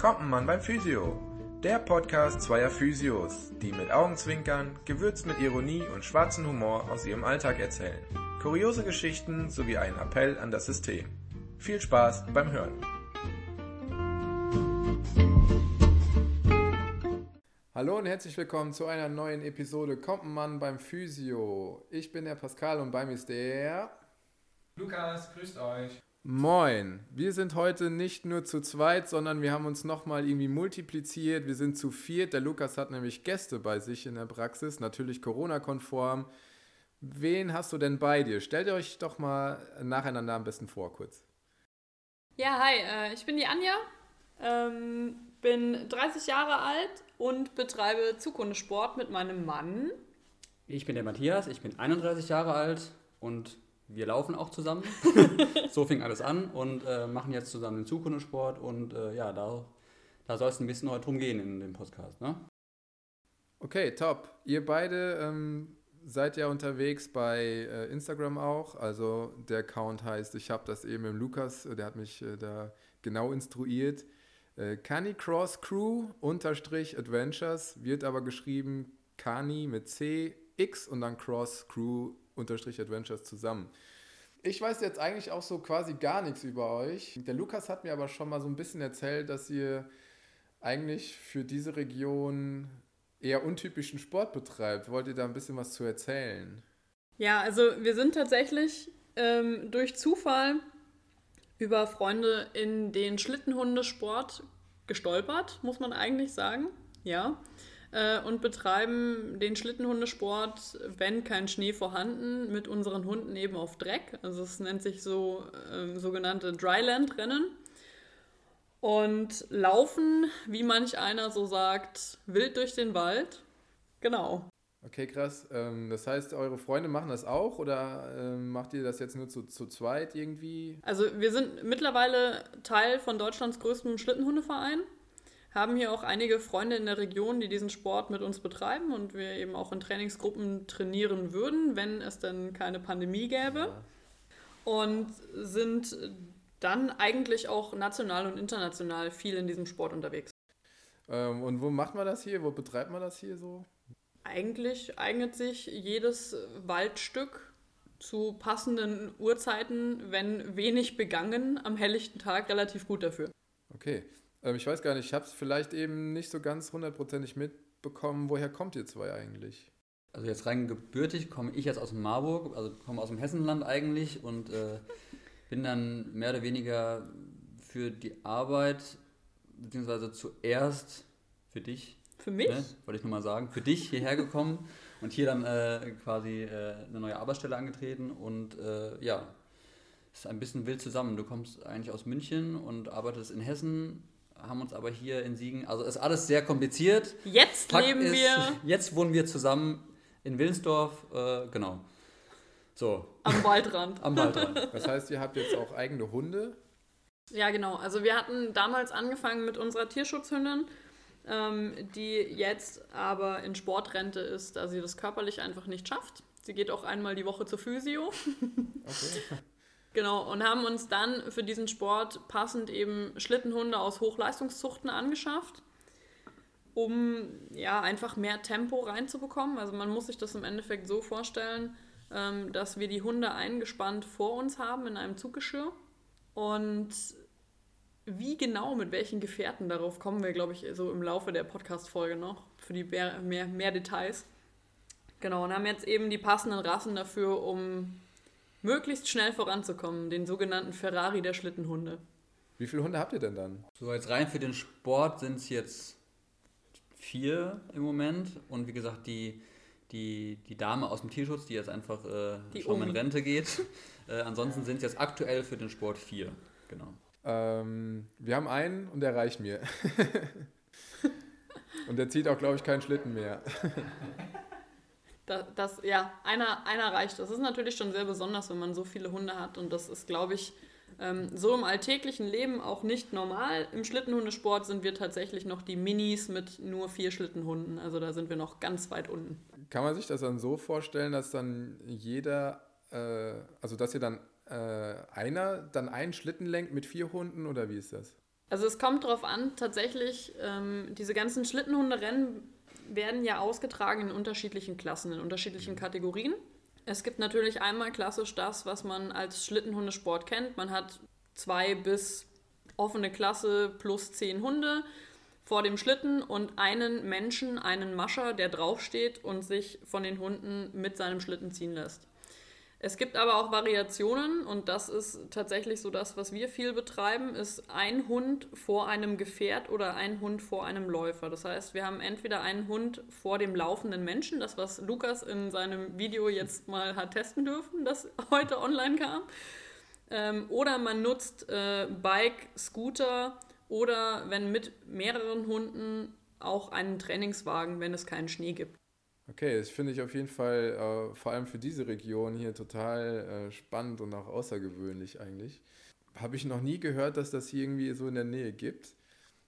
Kommt ein Mann beim Physio. Der Podcast zweier Physios, die mit Augenzwinkern, gewürzt mit Ironie und schwarzem Humor aus ihrem Alltag erzählen. Kuriose Geschichten sowie einen Appell an das System. Viel Spaß beim Hören. Hallo und herzlich willkommen zu einer neuen Episode Kommt ein Mann beim Physio. Ich bin der Pascal und bei mir ist der Lukas, grüßt euch. Moin. Wir sind heute nicht nur zu zweit, sondern wir haben uns nochmal irgendwie multipliziert. Wir sind zu viert. Der Lukas hat nämlich Gäste bei sich in der Praxis, natürlich Corona-konform. Wen hast du denn bei dir? Stellt ihr euch doch mal nacheinander am besten vor, kurz. Ja, hi, äh, ich bin die Anja, ähm, bin 30 Jahre alt und betreibe Zukundesport mit meinem Mann. Ich bin der Matthias, ich bin 31 Jahre alt und wir laufen auch zusammen. so fing alles an und äh, machen jetzt zusammen den Zukundesport und äh, ja, da, da soll es ein bisschen heute drum gehen in dem Podcast. Ne? Okay, top. Ihr beide ähm, seid ja unterwegs bei äh, Instagram auch. Also der Account heißt, ich habe das eben im Lukas, äh, der hat mich äh, da genau instruiert. Äh, Canicross Crew unterstrich Adventures wird aber geschrieben Cani mit C, X und dann Cross Crew unterstrich Adventures zusammen. Ich weiß jetzt eigentlich auch so quasi gar nichts über euch. Der Lukas hat mir aber schon mal so ein bisschen erzählt, dass ihr eigentlich für diese Region eher untypischen Sport betreibt. Wollt ihr da ein bisschen was zu erzählen? Ja, also wir sind tatsächlich ähm, durch Zufall über Freunde in den Schlittenhundesport gestolpert, muss man eigentlich sagen. Ja. Äh, und betreiben den Schlittenhundesport, wenn kein Schnee vorhanden, mit unseren Hunden eben auf Dreck. Also es nennt sich so äh, sogenannte Dryland-Rennen. Und laufen, wie manch einer so sagt, wild durch den Wald. Genau. Okay, krass. Ähm, das heißt, eure Freunde machen das auch oder ähm, macht ihr das jetzt nur zu, zu zweit irgendwie? Also wir sind mittlerweile Teil von Deutschlands größtem Schlittenhundeverein, haben hier auch einige Freunde in der Region, die diesen Sport mit uns betreiben und wir eben auch in Trainingsgruppen trainieren würden, wenn es denn keine Pandemie gäbe. Und sind dann eigentlich auch national und international viel in diesem Sport unterwegs. Ähm, und wo macht man das hier? Wo betreibt man das hier so? Eigentlich eignet sich jedes Waldstück zu passenden Uhrzeiten, wenn wenig begangen, am helllichten Tag relativ gut dafür. Okay. Ähm, ich weiß gar nicht, ich habe es vielleicht eben nicht so ganz hundertprozentig mitbekommen. Woher kommt ihr zwei eigentlich? Also jetzt rein gebürtig komme ich jetzt aus Marburg, also komme aus dem Hessenland eigentlich und äh, bin dann mehr oder weniger für die Arbeit, beziehungsweise zuerst für dich für mich? Ne, wollte ich nur mal sagen. Für dich hierher gekommen und hier dann äh, quasi äh, eine neue Arbeitsstelle angetreten und äh, ja, ist ein bisschen wild zusammen. Du kommst eigentlich aus München und arbeitest in Hessen, haben uns aber hier in Siegen, also ist alles sehr kompliziert. Jetzt Fakt leben ist, wir. Jetzt wohnen wir zusammen in Willensdorf, äh, genau. So. Am Waldrand. Am Waldrand. Das heißt, ihr habt jetzt auch eigene Hunde? Ja, genau. Also wir hatten damals angefangen mit unserer Tierschutzhündin ähm, die jetzt aber in Sportrente ist, da sie das körperlich einfach nicht schafft. Sie geht auch einmal die Woche zur Physio. Okay. Genau, und haben uns dann für diesen Sport passend eben Schlittenhunde aus Hochleistungszuchten angeschafft, um ja einfach mehr Tempo reinzubekommen. Also man muss sich das im Endeffekt so vorstellen, ähm, dass wir die Hunde eingespannt vor uns haben in einem Zuggeschirr und wie genau, mit welchen Gefährten, darauf kommen wir, glaube ich, so im Laufe der Podcast-Folge noch, für die mehr, mehr, mehr Details. Genau, und haben jetzt eben die passenden Rassen dafür, um möglichst schnell voranzukommen, den sogenannten Ferrari der Schlittenhunde. Wie viele Hunde habt ihr denn dann? So, jetzt rein für den Sport sind es jetzt vier im Moment. Und wie gesagt, die, die, die Dame aus dem Tierschutz, die jetzt einfach äh, schon in Rente geht. Äh, ansonsten sind es jetzt aktuell für den Sport vier. Genau. Ähm, wir haben einen und der reicht mir. und der zieht auch, glaube ich, keinen Schlitten mehr. das, das, ja, einer, einer reicht. Das ist natürlich schon sehr besonders, wenn man so viele Hunde hat. Und das ist, glaube ich, ähm, so im alltäglichen Leben auch nicht normal. Im Schlittenhundesport sind wir tatsächlich noch die Minis mit nur vier Schlittenhunden. Also da sind wir noch ganz weit unten. Kann man sich das dann so vorstellen, dass dann jeder, äh, also dass ihr dann äh, einer dann einen Schlitten lenkt mit vier Hunden oder wie ist das? Also es kommt darauf an, tatsächlich, ähm, diese ganzen Schlittenhunderennen werden ja ausgetragen in unterschiedlichen Klassen, in unterschiedlichen Kategorien. Es gibt natürlich einmal klassisch das, was man als Schlittenhundesport kennt. Man hat zwei bis offene Klasse plus zehn Hunde vor dem Schlitten und einen Menschen, einen Mascher, der draufsteht und sich von den Hunden mit seinem Schlitten ziehen lässt. Es gibt aber auch Variationen und das ist tatsächlich so das, was wir viel betreiben, ist ein Hund vor einem Gefährt oder ein Hund vor einem Läufer. Das heißt, wir haben entweder einen Hund vor dem laufenden Menschen, das was Lukas in seinem Video jetzt mal hat testen dürfen, das heute online kam, ähm, oder man nutzt äh, Bike, Scooter oder wenn mit mehreren Hunden auch einen Trainingswagen, wenn es keinen Schnee gibt. Okay, das finde ich auf jeden Fall äh, vor allem für diese Region hier total äh, spannend und auch außergewöhnlich eigentlich. Habe ich noch nie gehört, dass das hier irgendwie so in der Nähe gibt.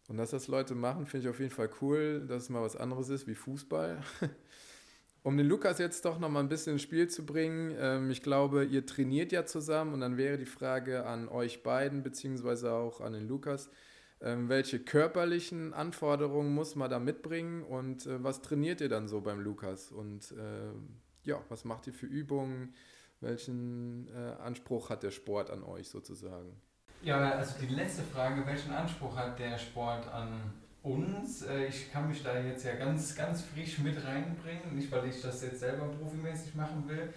Und dass das Leute machen, finde ich auf jeden Fall cool, dass es mal was anderes ist wie Fußball. um den Lukas jetzt doch noch mal ein bisschen ins Spiel zu bringen, ähm, ich glaube, ihr trainiert ja zusammen und dann wäre die Frage an euch beiden, beziehungsweise auch an den Lukas, welche körperlichen Anforderungen muss man da mitbringen und äh, was trainiert ihr dann so beim Lukas? Und äh, ja, was macht ihr für Übungen? Welchen äh, Anspruch hat der Sport an euch sozusagen? Ja, also die letzte Frage, welchen Anspruch hat der Sport an uns? Äh, ich kann mich da jetzt ja ganz, ganz frisch mit reinbringen, nicht weil ich das jetzt selber profimäßig machen will,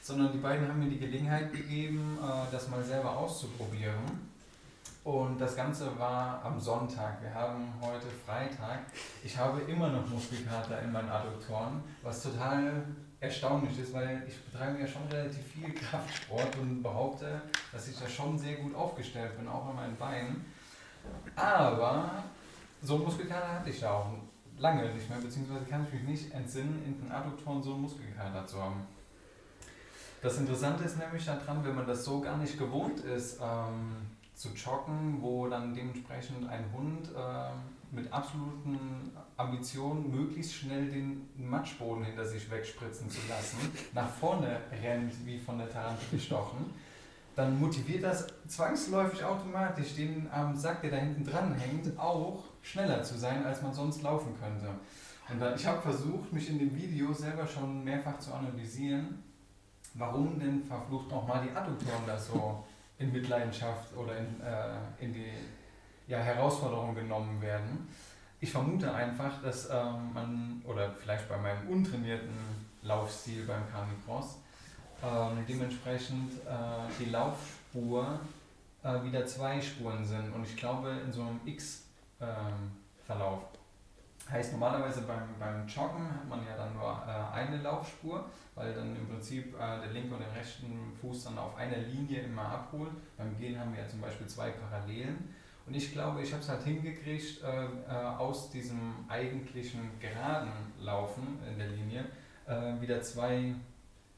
sondern die beiden haben mir die Gelegenheit gegeben, äh, das mal selber auszuprobieren. Und das Ganze war am Sonntag. Wir haben heute Freitag. Ich habe immer noch Muskelkater in meinen Adduktoren, was total erstaunlich ist, weil ich betreibe ja schon relativ viel Kraftsport und behaupte, dass ich da schon sehr gut aufgestellt bin, auch an meinen Beinen. Aber so einen Muskelkater hatte ich da auch lange nicht mehr, beziehungsweise kann ich mich nicht entsinnen, in den Adduktoren so einen Muskelkater zu haben. Das Interessante ist nämlich daran, wenn man das so gar nicht gewohnt ist, ähm, zu joggen, wo dann dementsprechend ein Hund äh, mit absoluten Ambitionen möglichst schnell den Matschboden hinter sich wegspritzen zu lassen, nach vorne rennt wie von der Tarantel gestochen, dann motiviert das zwangsläufig automatisch den am Sack, der da hinten dran hängt, auch schneller zu sein, als man sonst laufen könnte. Und dann, ich habe versucht, mich in dem Video selber schon mehrfach zu analysieren, warum denn verflucht nochmal die Adduktoren da so in Mitleidenschaft oder in, äh, in die ja, Herausforderung genommen werden. Ich vermute einfach, dass ähm, man, oder vielleicht bei meinem untrainierten Laufstil beim Carnicross, ähm, dementsprechend äh, die Laufspur äh, wieder zwei Spuren sind. Und ich glaube, in so einem X-Verlauf. Heißt normalerweise beim, beim Joggen hat man ja dann nur äh, eine Laufspur, weil dann im Prinzip äh, der linke und der rechten Fuß dann auf einer Linie immer abholt. Beim Gehen haben wir ja zum Beispiel zwei Parallelen. Und ich glaube, ich habe es halt hingekriegt, äh, äh, aus diesem eigentlichen geraden Laufen in der Linie äh, wieder zwei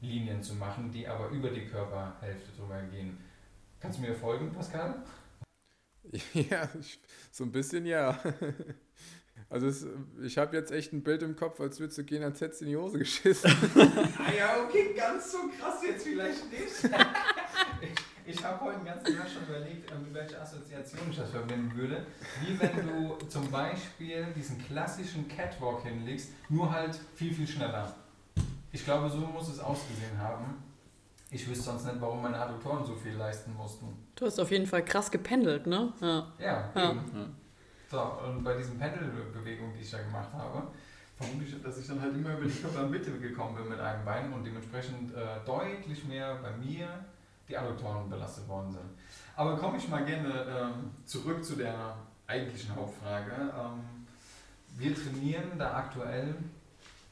Linien zu machen, die aber über die Körperhälfte drüber gehen. Kannst du mir folgen, Pascal? Ja, so ein bisschen ja. Also es, ich habe jetzt echt ein Bild im Kopf, als würdest du gehen, als hättest du in die Hose geschissen. ah ja, okay, ganz so krass jetzt vielleicht nicht. ich ich habe heute den ganzen Tag schon überlegt, mit welcher Assoziation ich das verbinden würde. Wie wenn du zum Beispiel diesen klassischen Catwalk hinlegst, nur halt viel, viel schneller. Ich glaube, so muss es ausgesehen haben. Ich wüsste sonst nicht, warum meine Adduktoren so viel leisten mussten. Du hast auf jeden Fall krass gependelt, ne? Ja. Ja, ja. So, und bei diesen Pendelbewegungen, die ich da gemacht habe, vermute ich, dass ich dann halt immer über die Körpermitte gekommen bin mit einem Bein und dementsprechend äh, deutlich mehr bei mir die Adduktoren belastet worden sind. Aber komme ich mal gerne ähm, zurück zu der eigentlichen Hauptfrage. Ähm, wir trainieren da aktuell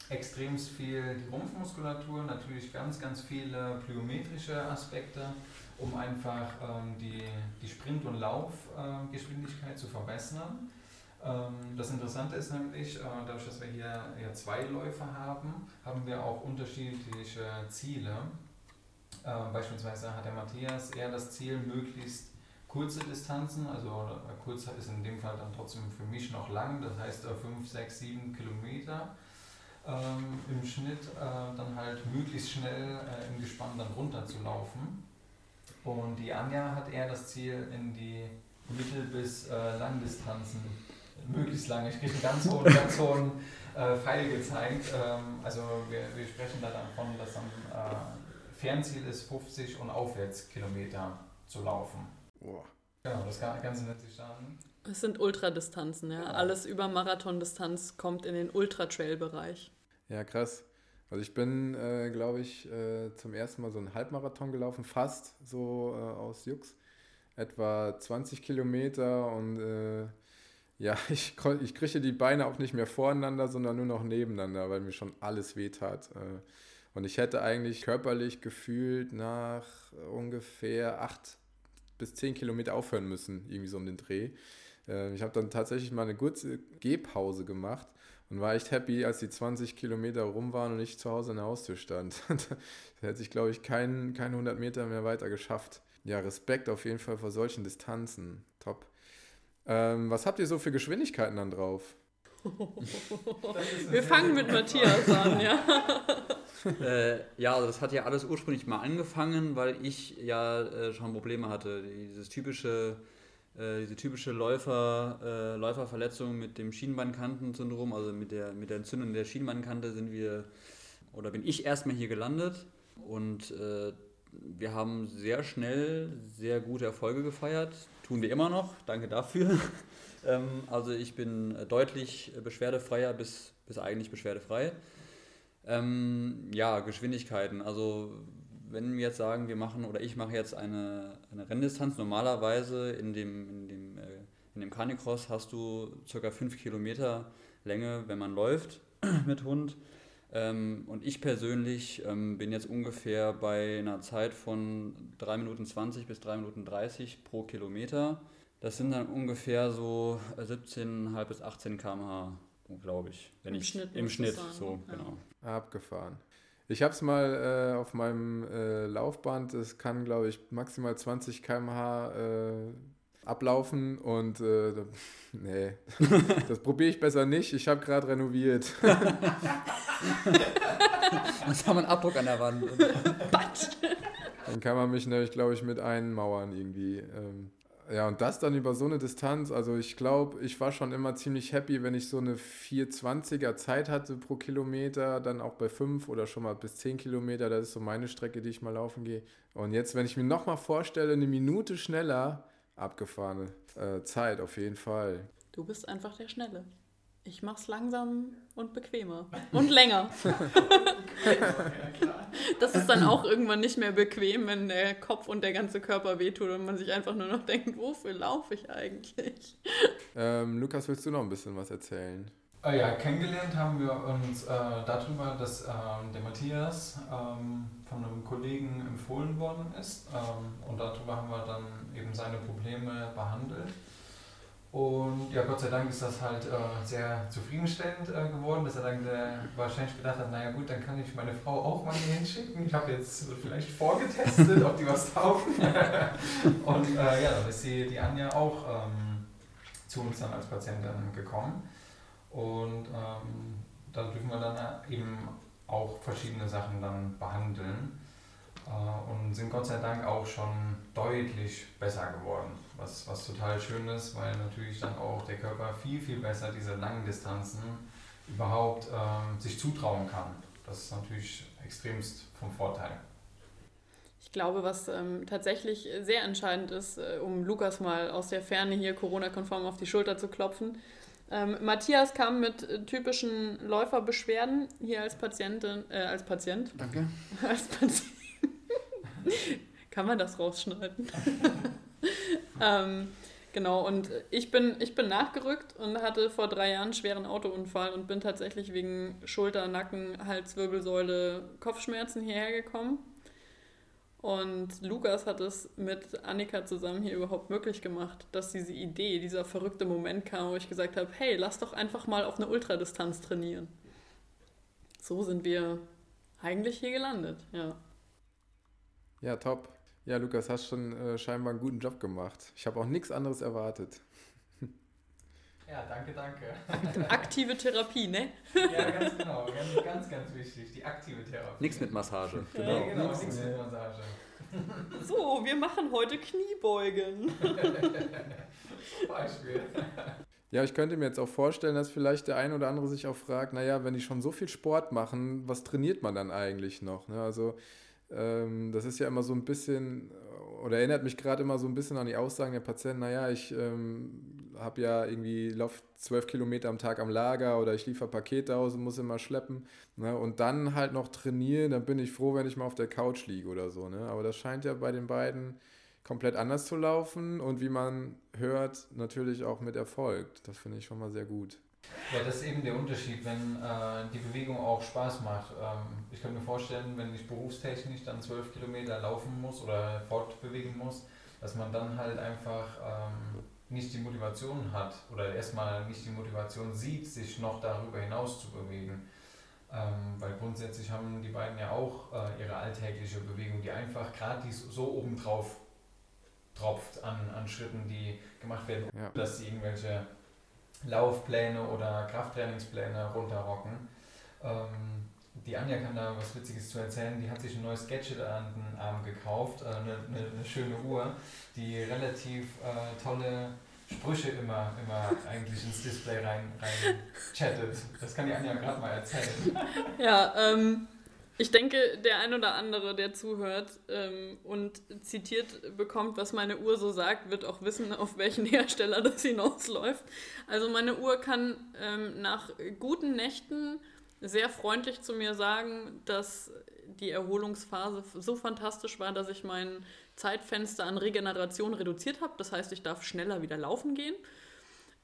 extremst viel die Rumpfmuskulatur, natürlich ganz, ganz viele plyometrische Aspekte, um einfach ähm, die, die Sprint- und Laufgeschwindigkeit äh, zu verbessern. Ähm, das Interessante ist nämlich, äh, dadurch, dass wir hier ja zwei Läufer haben, haben wir auch unterschiedliche Ziele. Äh, beispielsweise hat der Matthias eher das Ziel, möglichst kurze Distanzen, also äh, kurz ist in dem Fall dann trotzdem für mich noch lang, das heißt 5, 6, 7 Kilometer ähm, im Schnitt äh, dann halt möglichst schnell äh, im Gespann dann runter zu laufen. Und die Anja hat eher das Ziel, in die Mittel- bis äh, Langdistanzen, möglichst lange. Ich kriege einen ganz hohen, ganz hohen äh, Pfeil gezeigt. Ähm, also wir, wir sprechen da davon, dass am äh, Fernziel ist 50 und aufwärts Kilometer zu laufen. Boah. Genau, das Ganze nennt sich dann. Es sind Ultradistanzen, ja. Genau. Alles über Marathondistanz kommt in den Ultra-Trail-Bereich. Ja, krass. Also ich bin, äh, glaube ich, äh, zum ersten Mal so einen Halbmarathon gelaufen, fast so äh, aus Jux. Etwa 20 Kilometer und äh, ja, ich, ich kriege die Beine auch nicht mehr voreinander, sondern nur noch nebeneinander, weil mir schon alles wehtat. Äh, und ich hätte eigentlich körperlich gefühlt nach ungefähr acht bis zehn Kilometer aufhören müssen, irgendwie so um den Dreh. Äh, ich habe dann tatsächlich mal eine kurze Gehpause gemacht und war echt happy, als die 20 Kilometer rum waren und ich zu Hause an der Haustür stand. da hätte ich, glaube ich, keinen kein 100 Meter mehr weiter geschafft. Ja, Respekt auf jeden Fall vor solchen Distanzen. Top. Ähm, was habt ihr so für Geschwindigkeiten dann drauf? Wir fangen mit Matthias an, ja. äh, ja, also das hat ja alles ursprünglich mal angefangen, weil ich ja äh, schon Probleme hatte. Dieses typische, äh, diese typische Läufer, äh, Läuferverletzung mit dem Schienbeinkantensyndrom, also mit der, mit der Entzündung der Schienbeinkante sind wir, oder bin ich erstmal hier gelandet und äh, wir haben sehr schnell sehr gute Erfolge gefeiert. Tun wir immer noch, danke dafür. ähm, also ich bin deutlich beschwerdefreier bis, bis eigentlich beschwerdefrei. Ähm, ja, Geschwindigkeiten. Also wenn wir jetzt sagen, wir machen oder ich mache jetzt eine, eine Renndistanz, normalerweise in dem, in dem, äh, in dem Canicross hast du ca. 5 Kilometer Länge, wenn man läuft mit Hund. Ähm, und ich persönlich ähm, bin jetzt ungefähr bei einer Zeit von 3 Minuten 20 bis 3 Minuten 30 pro Kilometer. Das sind dann ungefähr so 17,5 bis 18 km/h, glaube ich. Wenn Im ich, Schnitt Im Schnitt, so, ja. genau. Abgefahren. Ich habe es mal äh, auf meinem äh, Laufband, es kann, glaube ich, maximal 20 km/h äh, ablaufen und äh, da- nee, das probiere ich besser nicht. Ich habe gerade renoviert. Jetzt haben wir einen Abdruck an der Wand. Dann kann man mich nämlich, glaube ich, mit einmauern irgendwie. Ähm, ja, und das dann über so eine Distanz. Also ich glaube, ich war schon immer ziemlich happy, wenn ich so eine 420er Zeit hatte pro Kilometer, dann auch bei 5 oder schon mal bis 10 Kilometer. Das ist so meine Strecke, die ich mal laufen gehe. Und jetzt, wenn ich mir nochmal vorstelle, eine Minute schneller, abgefahrene äh, Zeit auf jeden Fall. Du bist einfach der Schnelle. Ich mach's langsam und bequemer. Und länger. Das ist dann auch irgendwann nicht mehr bequem, wenn der Kopf und der ganze Körper wehtut und man sich einfach nur noch denkt, wofür laufe ich eigentlich? Ähm, Lukas, willst du noch ein bisschen was erzählen? Äh, ja, kennengelernt haben wir uns äh, darüber, dass ähm, der Matthias ähm, von einem Kollegen empfohlen worden ist. Ähm, und darüber haben wir dann eben seine Probleme behandelt. Und ja, Gott sei Dank ist das halt äh, sehr zufriedenstellend äh, geworden, dass er dann äh, wahrscheinlich gedacht hat, naja gut, dann kann ich meine Frau auch mal hier hinschicken. Ich habe jetzt vielleicht vorgetestet, ob die was taugen. Und äh, ja, dann ist die, die Anja auch ähm, zu uns dann als Patientin gekommen. Und ähm, da dürfen wir dann eben auch verschiedene Sachen dann behandeln und sind Gott sei Dank auch schon deutlich besser geworden. Was, was total schön ist, weil natürlich dann auch der Körper viel, viel besser diese langen Distanzen überhaupt ähm, sich zutrauen kann. Das ist natürlich extremst vom Vorteil. Ich glaube, was ähm, tatsächlich sehr entscheidend ist, äh, um Lukas mal aus der Ferne hier Corona-konform auf die Schulter zu klopfen. Ähm, Matthias kam mit äh, typischen Läuferbeschwerden hier als Patientin, äh, als Patient, Danke. als Patient. Kann man das rausschneiden? ähm, genau, und ich bin, ich bin nachgerückt und hatte vor drei Jahren einen schweren Autounfall und bin tatsächlich wegen Schulter, Nacken, Hals, Wirbelsäule, Kopfschmerzen hierher gekommen. Und Lukas hat es mit Annika zusammen hier überhaupt möglich gemacht, dass diese Idee, dieser verrückte Moment kam, wo ich gesagt habe, hey, lass doch einfach mal auf eine Ultradistanz trainieren. So sind wir eigentlich hier gelandet, ja. Ja, top. Ja, Lukas, hast schon äh, scheinbar einen guten Job gemacht. Ich habe auch nichts anderes erwartet. Ja, danke, danke. Aktive Therapie, ne? ja, ganz genau. Ganz, ganz, ganz wichtig. Die aktive Therapie. Nichts mit Massage. Genau, Ja, genau, nix nichts mit- mit Massage. So, wir machen heute Kniebeugen. Beispiel. Ja, ich könnte mir jetzt auch vorstellen, dass vielleicht der ein oder andere sich auch fragt, naja, wenn die schon so viel Sport machen, was trainiert man dann eigentlich noch? Ne? Also ähm, das ist ja immer so ein bisschen, oder erinnert mich gerade immer so ein bisschen an die Aussagen der Patienten, naja, ich ähm, habe ja irgendwie, lauf zwölf Kilometer am Tag am Lager oder ich liefere Pakete aus und muss immer schleppen. Ne? Und dann halt noch trainieren, dann bin ich froh, wenn ich mal auf der Couch liege oder so. Ne? Aber das scheint ja bei den beiden komplett anders zu laufen und wie man hört, natürlich auch mit Erfolg. Das finde ich schon mal sehr gut. Ja, das ist eben der Unterschied, wenn äh, die Bewegung auch Spaß macht. Ähm, ich kann mir vorstellen, wenn ich berufstechnisch dann zwölf Kilometer laufen muss oder fortbewegen muss, dass man dann halt einfach ähm, nicht die Motivation hat oder erstmal nicht die Motivation sieht, sich noch darüber hinaus zu bewegen. Ähm, weil grundsätzlich haben die beiden ja auch äh, ihre alltägliche Bewegung, die einfach gerade so obendrauf tropft an, an Schritten, die gemacht werden, ja. dass sie irgendwelche Laufpläne oder Krafttrainingspläne runterrocken. Ähm, die Anja kann da was Witziges zu erzählen. Die hat sich ein neues Gadget an den Arm gekauft, äh, eine, eine, eine, schöne Uhr, die relativ äh, tolle Sprüche immer, immer eigentlich ins Display rein, rein chattet. Das kann die Anja gerade mal erzählen. Ja, ähm, ich denke, der ein oder andere, der zuhört ähm, und zitiert bekommt, was meine Uhr so sagt, wird auch wissen, auf welchen Hersteller das hinausläuft. Also meine Uhr kann ähm, nach guten Nächten sehr freundlich zu mir sagen, dass die Erholungsphase so fantastisch war, dass ich mein Zeitfenster an Regeneration reduziert habe. Das heißt, ich darf schneller wieder laufen gehen.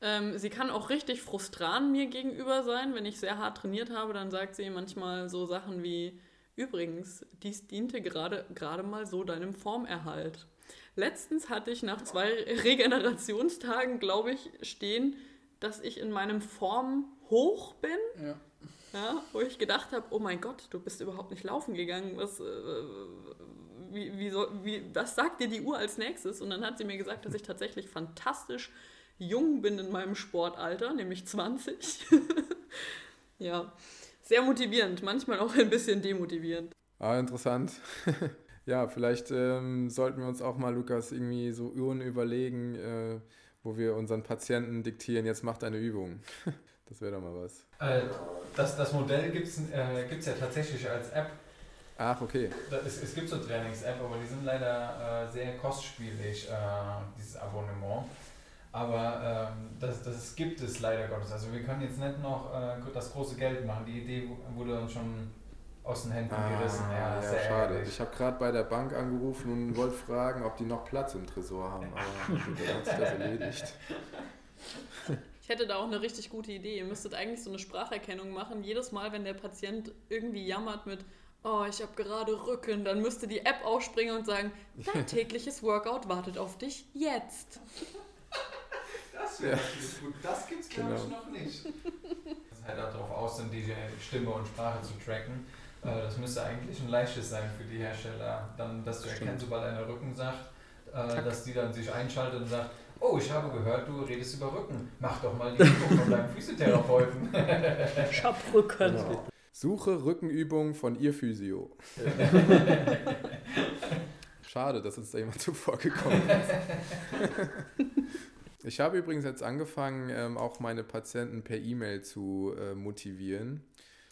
Ähm, sie kann auch richtig frustran mir gegenüber sein. Wenn ich sehr hart trainiert habe, dann sagt sie manchmal so Sachen wie, übrigens, dies diente gerade, gerade mal so deinem Formerhalt. Letztens hatte ich nach zwei Regenerationstagen, glaube ich, stehen, dass ich in meinem Form hoch bin. Ja. Ja, wo ich gedacht habe, oh mein Gott, du bist überhaupt nicht laufen gegangen. Was, äh, wie, wie, so, wie, was sagt dir die Uhr als nächstes? Und dann hat sie mir gesagt, dass ich tatsächlich fantastisch jung bin in meinem Sportalter, nämlich 20. ja, sehr motivierend, manchmal auch ein bisschen demotivierend. Ah, interessant. ja, vielleicht ähm, sollten wir uns auch mal, Lukas, irgendwie so Uhren überlegen, äh, wo wir unseren Patienten diktieren, jetzt macht eine Übung. das wäre doch mal was. Äh, das, das Modell gibt es äh, ja tatsächlich als App. Ach, okay. Es, es gibt so Trainings-App, aber die sind leider äh, sehr kostspielig, äh, dieses Abonnement. Aber ähm, das, das gibt es leider Gottes. Also wir können jetzt nicht noch äh, das große Geld machen. Die Idee wurde uns schon aus den Händen ah, gerissen. Ja, ja schade. Ehrlich. Ich habe gerade bei der Bank angerufen und wollte fragen, ob die noch Platz im Tresor haben. Aber dann hat sich das erledigt. Ich hätte da auch eine richtig gute Idee. Ihr müsstet eigentlich so eine Spracherkennung machen. Jedes Mal, wenn der Patient irgendwie jammert mit oh, ich habe gerade Rücken, dann müsste die App aufspringen und sagen, dein tägliches Workout wartet auf dich jetzt. Das wäre ja. gut. Das gibt es, glaube genau. ich, noch nicht. Das ist halt auch darauf aus, dann die Stimme und Sprache zu tracken. Äh, das müsste eigentlich ein leichtes sein für die Hersteller, dann, dass du erkennst, sobald einer Rücken sagt, äh, dass die dann sich einschaltet und sagt, oh, ich habe gehört, du redest über Rücken. Mach doch mal die Übung von deinem Physiotherapeuten. ich hab Rücken. Genau. Suche Rückenübung von ihr Physio. Schade, dass uns da jemand zuvor gekommen ist. Ich habe übrigens jetzt angefangen, ähm, auch meine Patienten per E-Mail zu äh, motivieren.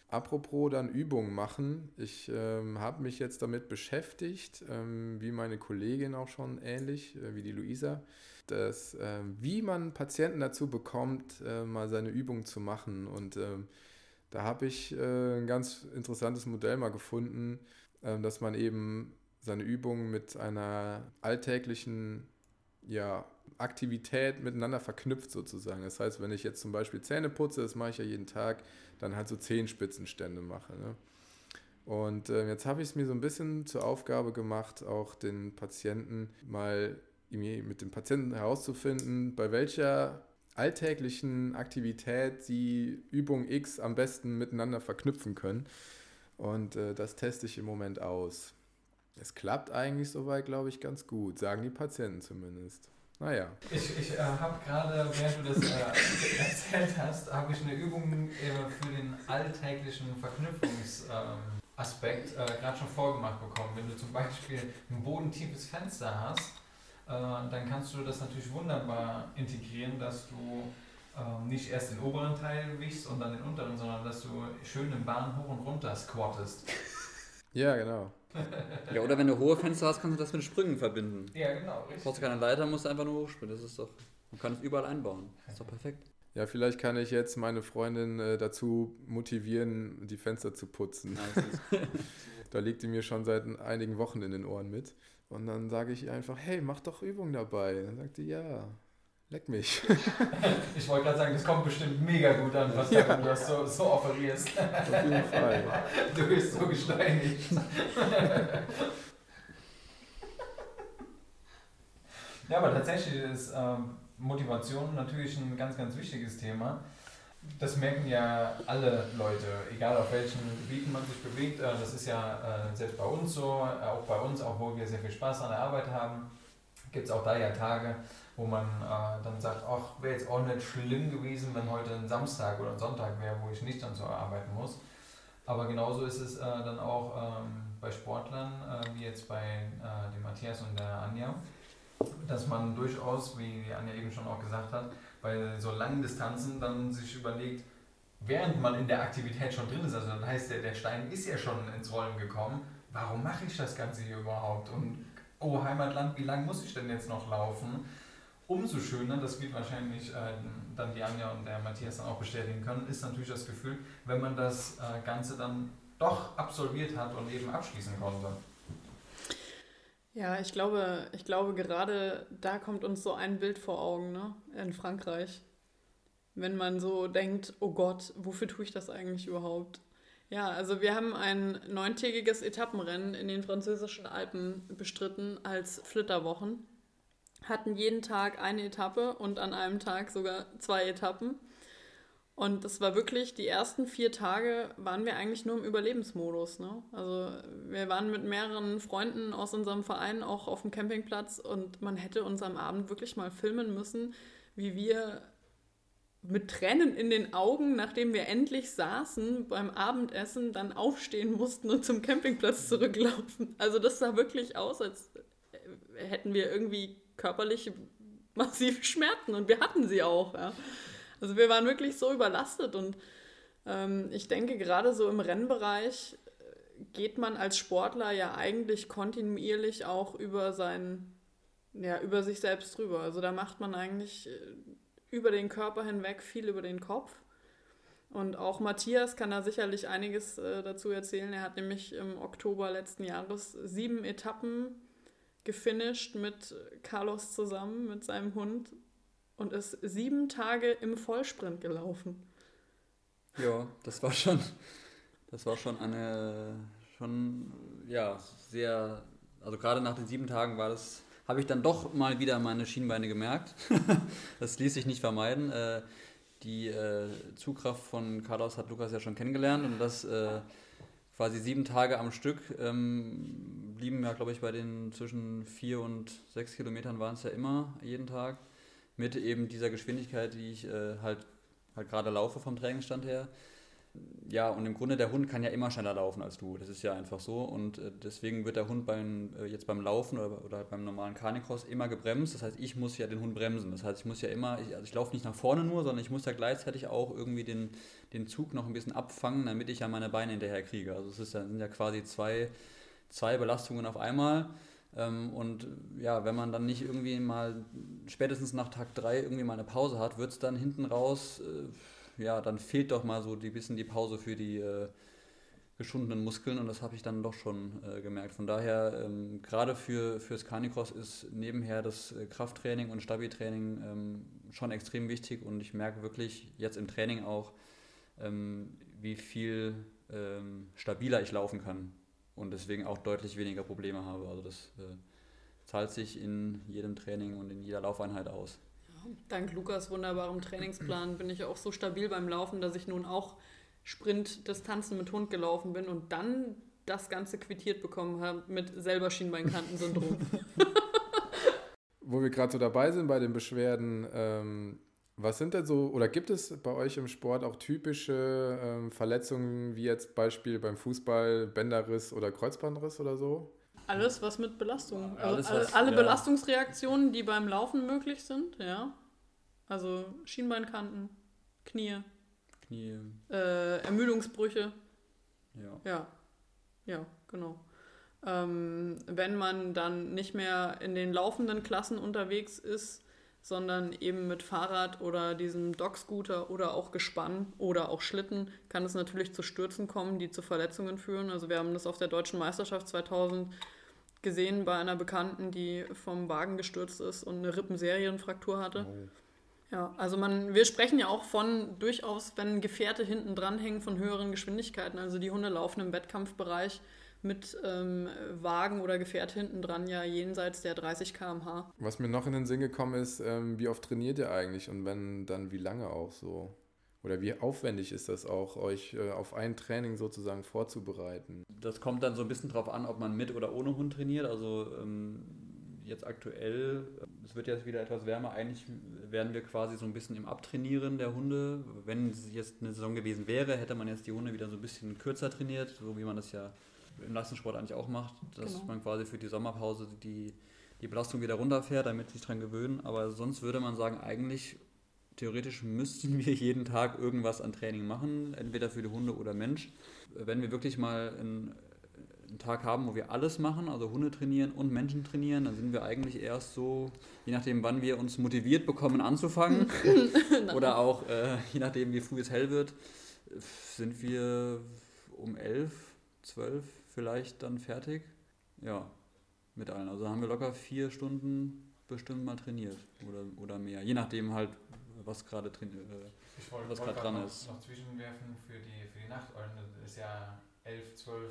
Apropos dann Übungen machen. Ich ähm, habe mich jetzt damit beschäftigt, ähm, wie meine Kollegin auch schon ähnlich, äh, wie die Luisa, dass, äh, wie man Patienten dazu bekommt, äh, mal seine Übungen zu machen. Und ähm, da habe ich äh, ein ganz interessantes Modell mal gefunden, ähm, dass man eben seine Übungen mit einer alltäglichen ja, Aktivität miteinander verknüpft sozusagen. Das heißt, wenn ich jetzt zum Beispiel Zähne putze, das mache ich ja jeden Tag, dann halt so Zehenspitzenstände mache. Ne? Und äh, jetzt habe ich es mir so ein bisschen zur Aufgabe gemacht, auch den Patienten mal mit dem Patienten herauszufinden, bei welcher alltäglichen Aktivität sie Übung X am besten miteinander verknüpfen können. Und äh, das teste ich im Moment aus. Es klappt eigentlich soweit, glaube ich, ganz gut, sagen die Patienten zumindest. Naja. Ich, ich äh, habe gerade, während du das äh, erzählt hast, habe ich eine Übung äh, für den alltäglichen Verknüpfungsaspekt äh, gerade schon vorgemacht bekommen. Wenn du zum Beispiel ein bodentiefes Fenster hast äh, dann kannst du das natürlich wunderbar integrieren, dass du ähm, nicht erst den oberen Teil wichst und dann den unteren, sondern dass du schön im Bahn hoch und runter squattest. Ja, genau. Ja, oder wenn du hohe Fenster hast, kannst du das mit Sprüngen verbinden. Ja, genau, Du richtig. brauchst keine Leiter, musst du einfach nur hochspringen. Das ist doch. Man kann es überall einbauen. Das ist doch perfekt. Ja, vielleicht kann ich jetzt meine Freundin äh, dazu motivieren, die Fenster zu putzen. Da liegt die mir schon seit einigen Wochen in den Ohren mit. Und dann sage ich ihr einfach, hey, mach doch Übung dabei. Dann sagt die, ja, leck mich. Ich wollte gerade sagen, das kommt bestimmt mega gut an, was Ja. du das so, so offerierst. Auf jeden Fall. Du bist so gesteinigt. ja, aber tatsächlich ist ähm, Motivation natürlich ein ganz, ganz wichtiges Thema. Das merken ja alle Leute, egal auf welchen Gebieten man sich bewegt. Äh, Das ist ja äh, selbst bei uns so, äh, auch bei uns, obwohl wir sehr viel Spaß an der Arbeit haben, gibt es auch da ja Tage, wo man äh, dann sagt, ach, wäre jetzt auch nicht schlimm gewesen, wenn heute ein Samstag oder ein Sonntag wäre, wo ich nicht dann so arbeiten muss. Aber genauso ist es äh, dann auch ähm, bei Sportlern, äh, wie jetzt bei äh, dem Matthias und der Anja, dass man durchaus, wie die Anja eben schon auch gesagt hat, bei so langen Distanzen dann sich überlegt, während man in der Aktivität schon drin ist, also dann heißt der, der Stein ist ja schon ins Rollen gekommen, warum mache ich das Ganze hier überhaupt? Und oh Heimatland, wie lange muss ich denn jetzt noch laufen? Umso schöner, das wird wahrscheinlich äh, dann die Anja und der Matthias dann auch bestätigen können, ist natürlich das Gefühl, wenn man das äh, Ganze dann doch absolviert hat und eben abschließen konnte. Ja, ich glaube, ich glaube, gerade da kommt uns so ein Bild vor Augen, ne? In Frankreich. Wenn man so denkt, oh Gott, wofür tue ich das eigentlich überhaupt? Ja, also wir haben ein neuntägiges Etappenrennen in den französischen Alpen bestritten als Flitterwochen. Hatten jeden Tag eine Etappe und an einem Tag sogar zwei Etappen. Und das war wirklich, die ersten vier Tage waren wir eigentlich nur im Überlebensmodus. Ne? Also wir waren mit mehreren Freunden aus unserem Verein auch auf dem Campingplatz und man hätte uns am Abend wirklich mal filmen müssen, wie wir mit Tränen in den Augen, nachdem wir endlich saßen beim Abendessen, dann aufstehen mussten und zum Campingplatz zurücklaufen. Also das sah wirklich aus, als hätten wir irgendwie körperlich massive Schmerzen und wir hatten sie auch. Ja. Also wir waren wirklich so überlastet und ähm, ich denke, gerade so im Rennbereich äh, geht man als Sportler ja eigentlich kontinuierlich auch über sein, ja, über sich selbst drüber. Also da macht man eigentlich äh, über den Körper hinweg viel über den Kopf. Und auch Matthias kann da sicherlich einiges äh, dazu erzählen. Er hat nämlich im Oktober letzten Jahres sieben Etappen gefinisht mit Carlos zusammen, mit seinem Hund und ist sieben Tage im Vollsprint gelaufen. Ja, das war schon, das war schon eine, schon, ja, sehr, also gerade nach den sieben Tagen war das, habe ich dann doch mal wieder meine Schienbeine gemerkt. das ließ sich nicht vermeiden. Äh, die äh, Zugkraft von Carlos hat Lukas ja schon kennengelernt und das äh, quasi sieben Tage am Stück ähm, blieben ja, glaube ich, bei den zwischen vier und sechs Kilometern waren es ja immer jeden Tag mit eben dieser Geschwindigkeit, die ich äh, halt, halt gerade laufe vom Trainingsstand her. Ja, und im Grunde der Hund kann ja immer schneller laufen als du. Das ist ja einfach so. Und äh, deswegen wird der Hund beim, äh, jetzt beim Laufen oder, oder beim normalen Carnicross immer gebremst. Das heißt, ich muss ja den Hund bremsen. Das heißt, ich muss ja immer, ich, also ich laufe nicht nach vorne nur, sondern ich muss ja gleichzeitig auch irgendwie den, den Zug noch ein bisschen abfangen, damit ich ja meine Beine hinterher kriege. Also es ist ja, sind ja quasi zwei, zwei Belastungen auf einmal. Ähm, und ja, wenn man dann nicht irgendwie mal spätestens nach Tag 3 irgendwie mal eine Pause hat, wird es dann hinten raus, äh, ja, dann fehlt doch mal so ein bisschen die Pause für die äh, geschundenen Muskeln und das habe ich dann doch schon äh, gemerkt. Von daher, ähm, gerade für, fürs Carnicross ist nebenher das äh, Krafttraining und Stabi-Training ähm, schon extrem wichtig und ich merke wirklich jetzt im Training auch, ähm, wie viel ähm, stabiler ich laufen kann und deswegen auch deutlich weniger Probleme habe. Also das äh, zahlt sich in jedem Training und in jeder Laufeinheit aus. Dank Lukas wunderbarem Trainingsplan bin ich auch so stabil beim Laufen, dass ich nun auch Sprintdistanzen mit Hund gelaufen bin und dann das Ganze quittiert bekommen habe mit selber Schienbeinkantensyndrom. Wo wir gerade so dabei sind bei den Beschwerden, ähm, was sind denn so, oder gibt es bei euch im Sport auch typische ähm, Verletzungen, wie jetzt Beispiel beim Fußball, Bänderriss oder Kreuzbandriss oder so? Alles, was mit Belastung. Also Alles, alle, was- alle ja. Belastungsreaktionen, die beim Laufen möglich sind, ja. Also Schienbeinkanten, Knie, Knie, äh, Ermüdungsbrüche, ja. ja. Ja, genau. Ähm, wenn man dann nicht mehr in den laufenden Klassen unterwegs ist, sondern eben mit Fahrrad oder diesem Dockscooter oder auch Gespann oder auch Schlitten, kann es natürlich zu Stürzen kommen, die zu Verletzungen führen. Also wir haben das auf der Deutschen Meisterschaft 2000 gesehen bei einer Bekannten, die vom Wagen gestürzt ist und eine Rippenserienfraktur hatte. Ja, also man, wir sprechen ja auch von durchaus, wenn Gefährte hinten dranhängen, von höheren Geschwindigkeiten. Also die Hunde laufen im Wettkampfbereich mit ähm, Wagen oder Gefährt hinten dran ja jenseits der 30 km/h. Was mir noch in den Sinn gekommen ist, ähm, wie oft trainiert ihr eigentlich und wenn dann wie lange auch so? Oder wie aufwendig ist das auch, euch äh, auf ein Training sozusagen vorzubereiten? Das kommt dann so ein bisschen drauf an, ob man mit oder ohne Hund trainiert. Also ähm, jetzt aktuell, äh, es wird jetzt wieder etwas wärmer, eigentlich werden wir quasi so ein bisschen im Abtrainieren der Hunde. Wenn es jetzt eine Saison gewesen wäre, hätte man jetzt die Hunde wieder so ein bisschen kürzer trainiert, so wie man das ja im Leistungssport eigentlich auch macht, dass Genau. man quasi für die Sommerpause die, die Belastung wieder runterfährt, damit sie sich dran gewöhnen. Aber sonst würde man sagen, eigentlich theoretisch müssten wir jeden Tag irgendwas an Training machen, entweder für die Hunde oder Mensch. Wenn wir wirklich mal einen, einen Tag haben, wo wir alles machen, also Hunde trainieren und Menschen trainieren, dann sind wir eigentlich erst so, je nachdem, wann wir uns motiviert bekommen anzufangen oder auch äh, je nachdem, wie früh es hell wird, sind wir um elf, zwölf vielleicht dann fertig. Ja, mit allen. Also haben wir locker vier Stunden bestimmt mal trainiert oder, oder mehr. Je nachdem halt, was gerade drin äh, Ich wollte Was grad dran noch, ist. noch zwischenwerfen für die, für die Nachteulen. Das ist ja 11, 12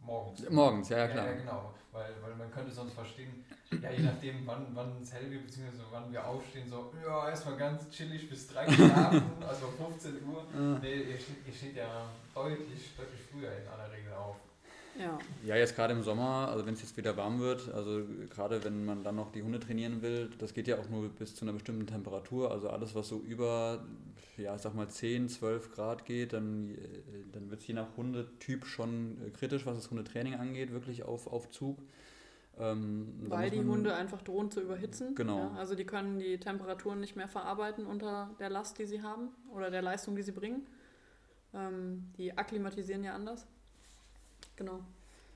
morgens. Morgens, ja, ja, klar. Ja, genau. Weil, weil man könnte sonst verstehen, ja, je nachdem, wann, wann es hell wird, beziehungsweise wann wir aufstehen, so, ja, erstmal ganz chillig bis 3 Uhr Abend, also 15 Uhr. Ah. Nee, ihr steht, ihr steht ja deutlich, deutlich früher in aller Regel auf. Ja, Ja, jetzt gerade im Sommer, also wenn es jetzt wieder warm wird, also gerade wenn man dann noch die Hunde trainieren will, das geht ja auch nur bis zu einer bestimmten Temperatur. Also alles, was so über, ja, ich sag mal 10, 12 Grad geht, dann, äh, dann wird es je nach Hundetyp schon äh, kritisch, was das Hundetraining angeht, wirklich auf, auf Zug. Ähm, weil die Hunde einfach drohen zu überhitzen. Genau. Ja, also die können die Temperaturen nicht mehr verarbeiten unter der Last, die sie haben oder der Leistung, die sie bringen. Ähm, die akklimatisieren ja anders. Genau.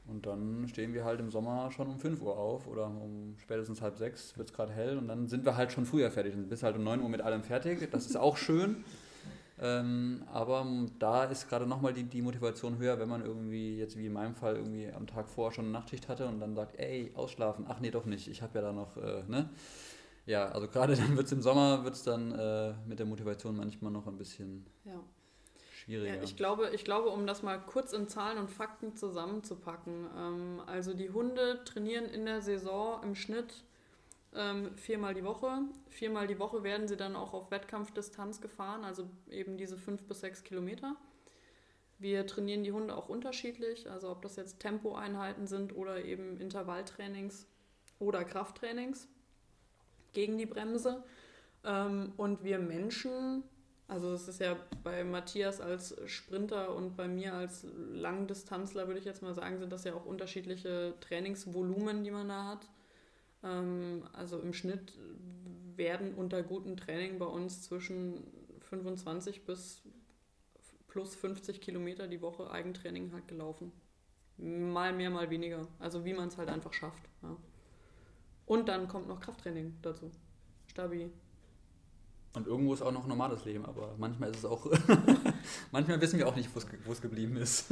Und dann stehen wir halt im Sommer schon um 5 Uhr auf oder um spätestens halb sechs wird es gerade hell und dann sind wir halt schon früher fertig. Dann bist halt um 9 Uhr mit allem fertig. Das ist auch schön. Ähm, aber da ist gerade nochmal die, die Motivation höher, wenn man irgendwie, jetzt wie in meinem Fall, irgendwie am Tag vorher schon eine Nachtschicht hatte und dann sagt, ey, ausschlafen. Ach nee, doch nicht. Ich habe ja da noch, äh, ne? Ja, also gerade dann wird es im Sommer, wird es dann äh, mit der Motivation manchmal noch ein bisschen Ja. Schwieriger. Ja, ich, glaube, ich glaube, um das mal kurz in Zahlen und Fakten zusammenzupacken, ähm, also die Hunde trainieren in der Saison im Schnitt ähm, viermal die Woche. Viermal die Woche werden sie dann auch auf Wettkampfdistanz gefahren, also eben diese fünf bis sechs Kilometer. Wir trainieren die Hunde auch unterschiedlich, also ob das jetzt Tempoeinheiten sind oder eben Intervalltrainings oder Krafttrainings gegen die Bremse. Ähm, und wir Menschen also es ist ja bei Matthias als Sprinter und bei mir als Langdistanzler, würde ich jetzt mal sagen, sind das ja auch unterschiedliche Trainingsvolumen, die man da hat. Ähm, also im Schnitt werden unter gutem Training bei uns zwischen 25 bis plus 50 Kilometer die Woche Eigentraining halt gelaufen. Mal mehr, mal weniger. Also wie man es halt einfach schafft. Ja. Und dann kommt noch Krafttraining dazu. Stabi, Und irgendwo ist auch noch normales Leben, aber manchmal ist es auch, manchmal wissen wir auch nicht, wo es ge- wo es geblieben ist.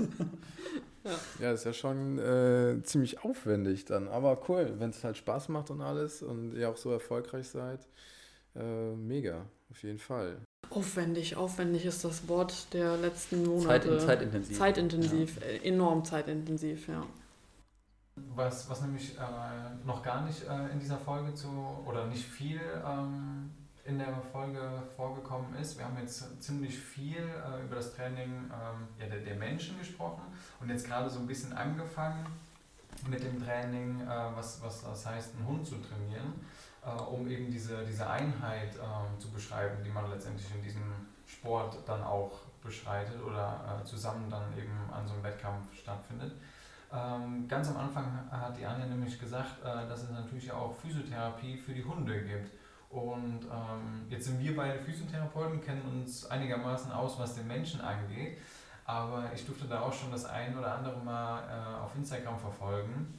Ja, ist ja schon äh, ziemlich aufwendig dann. Aber cool, wenn es halt Spaß macht und alles und ihr auch so erfolgreich seid. Äh, mega, auf jeden Fall. Aufwendig, aufwendig ist das Wort der letzten Zeit, Monate. zeitintensiv. Zeitintensiv, äh, enorm zeitintensiv, ja. Was, was nämlich äh, noch gar nicht äh, in dieser Folge zu, oder nicht viel ähm, in der Folge vorgekommen ist, wir haben jetzt ziemlich viel äh, über das Training ähm, ja, der, der Menschen gesprochen und jetzt gerade so ein bisschen angefangen mit dem Training, äh, was, was das heißt, einen Hund zu trainieren, äh, um eben diese, diese Einheit ähm, zu beschreiben, die man letztendlich in diesem Sport dann auch beschreitet oder äh, zusammen dann eben an so einem Wettkampf stattfindet. Ähm, ganz am Anfang hat die Anja nämlich gesagt, äh, dass es natürlich auch Physiotherapie für die Hunde gibt. Und ähm, jetzt sind wir beide Physiotherapeuten, kennen uns einigermaßen aus, was den Menschen angeht. Aber ich durfte da auch schon das ein oder andere Mal äh, auf Instagram verfolgen,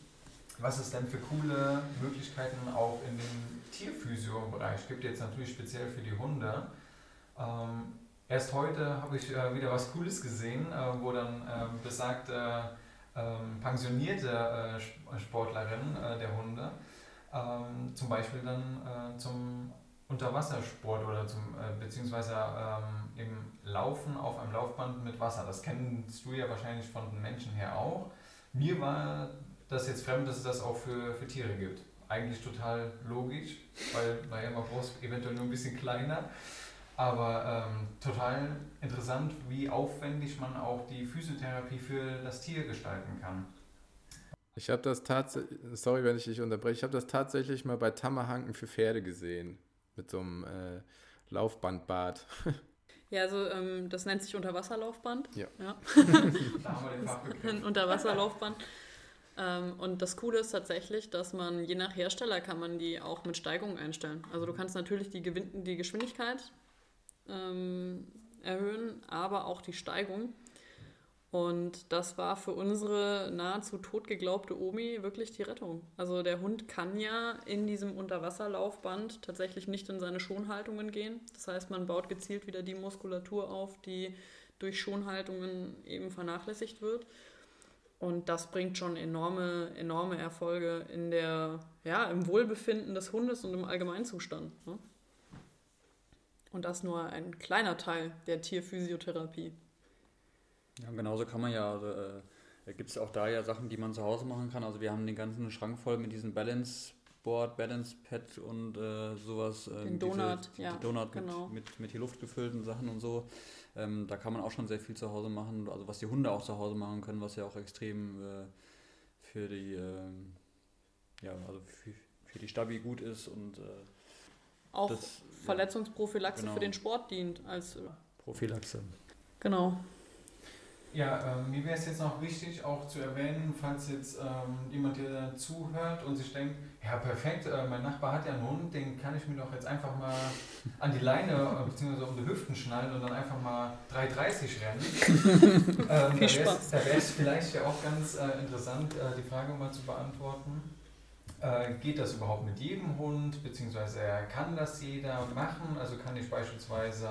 was es denn für coole Möglichkeiten auch in dem Tierphysio-Bereich gibt, jetzt natürlich speziell für die Hunde. Ähm, erst heute habe ich äh, wieder was Cooles gesehen, äh, wo dann ähm, besagte ähm, pensionierte äh, Sportlerin äh, der Hunde ähm, zum Beispiel dann äh, zum Unterwassersport oder zum äh, beziehungsweise ähm, im Laufen auf einem Laufband mit Wasser. Das kennst du ja wahrscheinlich von den Menschen her auch. Mir war das jetzt fremd, dass es das auch für, für Tiere gibt. Eigentlich total logisch, weil, naja, man braucht eventuell nur ein bisschen kleiner. Aber ähm, total interessant, wie aufwendig man auch die Physiotherapie für das Tier gestalten kann. Ich habe das tatsächlich, sorry, wenn ich dich unterbreche, ich habe das tatsächlich mal bei Tammerhanken für Pferde gesehen. Mit so einem äh, Laufbandbad. Ja, also ähm, das nennt sich Unterwasserlaufband. Ja. ja. Ein Unterwasserlaufband. Ähm, und das Coole ist tatsächlich, dass man je nach Hersteller kann man die auch mit Steigung einstellen. Also du kannst natürlich die, Gewin die Geschwindigkeit ähm, erhöhen, aber auch die Steigung. Und das war für unsere nahezu tot geglaubte Omi wirklich die Rettung. Also der Hund kann ja in diesem Unterwasserlaufband tatsächlich nicht in seine Schonhaltungen gehen. Das heißt, man baut gezielt wieder die Muskulatur auf, die durch Schonhaltungen eben vernachlässigt wird. Und das bringt schon enorme, enorme Erfolge in der, ja, im Wohlbefinden des Hundes und im Allgemeinzustand. Ne? Und das nur ein kleiner Teil der Tierphysiotherapie. Ja, genauso kann man ja, also, äh, gibt es auch da ja Sachen, die man zu Hause machen kann. Also wir haben den ganzen Schrank voll mit diesem Balance Board, Balance Pad und äh, sowas. Ähm, den Donut, diese, ja. Donut genau. mit, mit, mit hier luftgefüllten Sachen und so. Ähm, da kann man auch schon sehr viel zu Hause machen. Also was die Hunde auch zu Hause machen können, was ja auch extrem äh, für die, ähm, ja, also für, für die Stabi gut ist und äh, auch das, Verletzungsprophylaxe ja, genau. für den Sport dient als Prophylaxe. Genau. Ja, ähm, mir wäre es jetzt noch wichtig, auch zu erwähnen, falls jetzt ähm, jemand hier zuhört und sich denkt, ja perfekt, äh, mein Nachbar hat ja einen Hund, den kann ich mir doch jetzt einfach mal an die Leine äh, bzw. um die Hüften schnallen und dann einfach mal 3,30 rennen. ähm. Da wäre es vielleicht ja auch ganz äh, interessant, äh, die Frage mal zu beantworten. Äh, geht das überhaupt mit jedem Hund, beziehungsweise kann das jeder machen? Also kann ich beispielsweise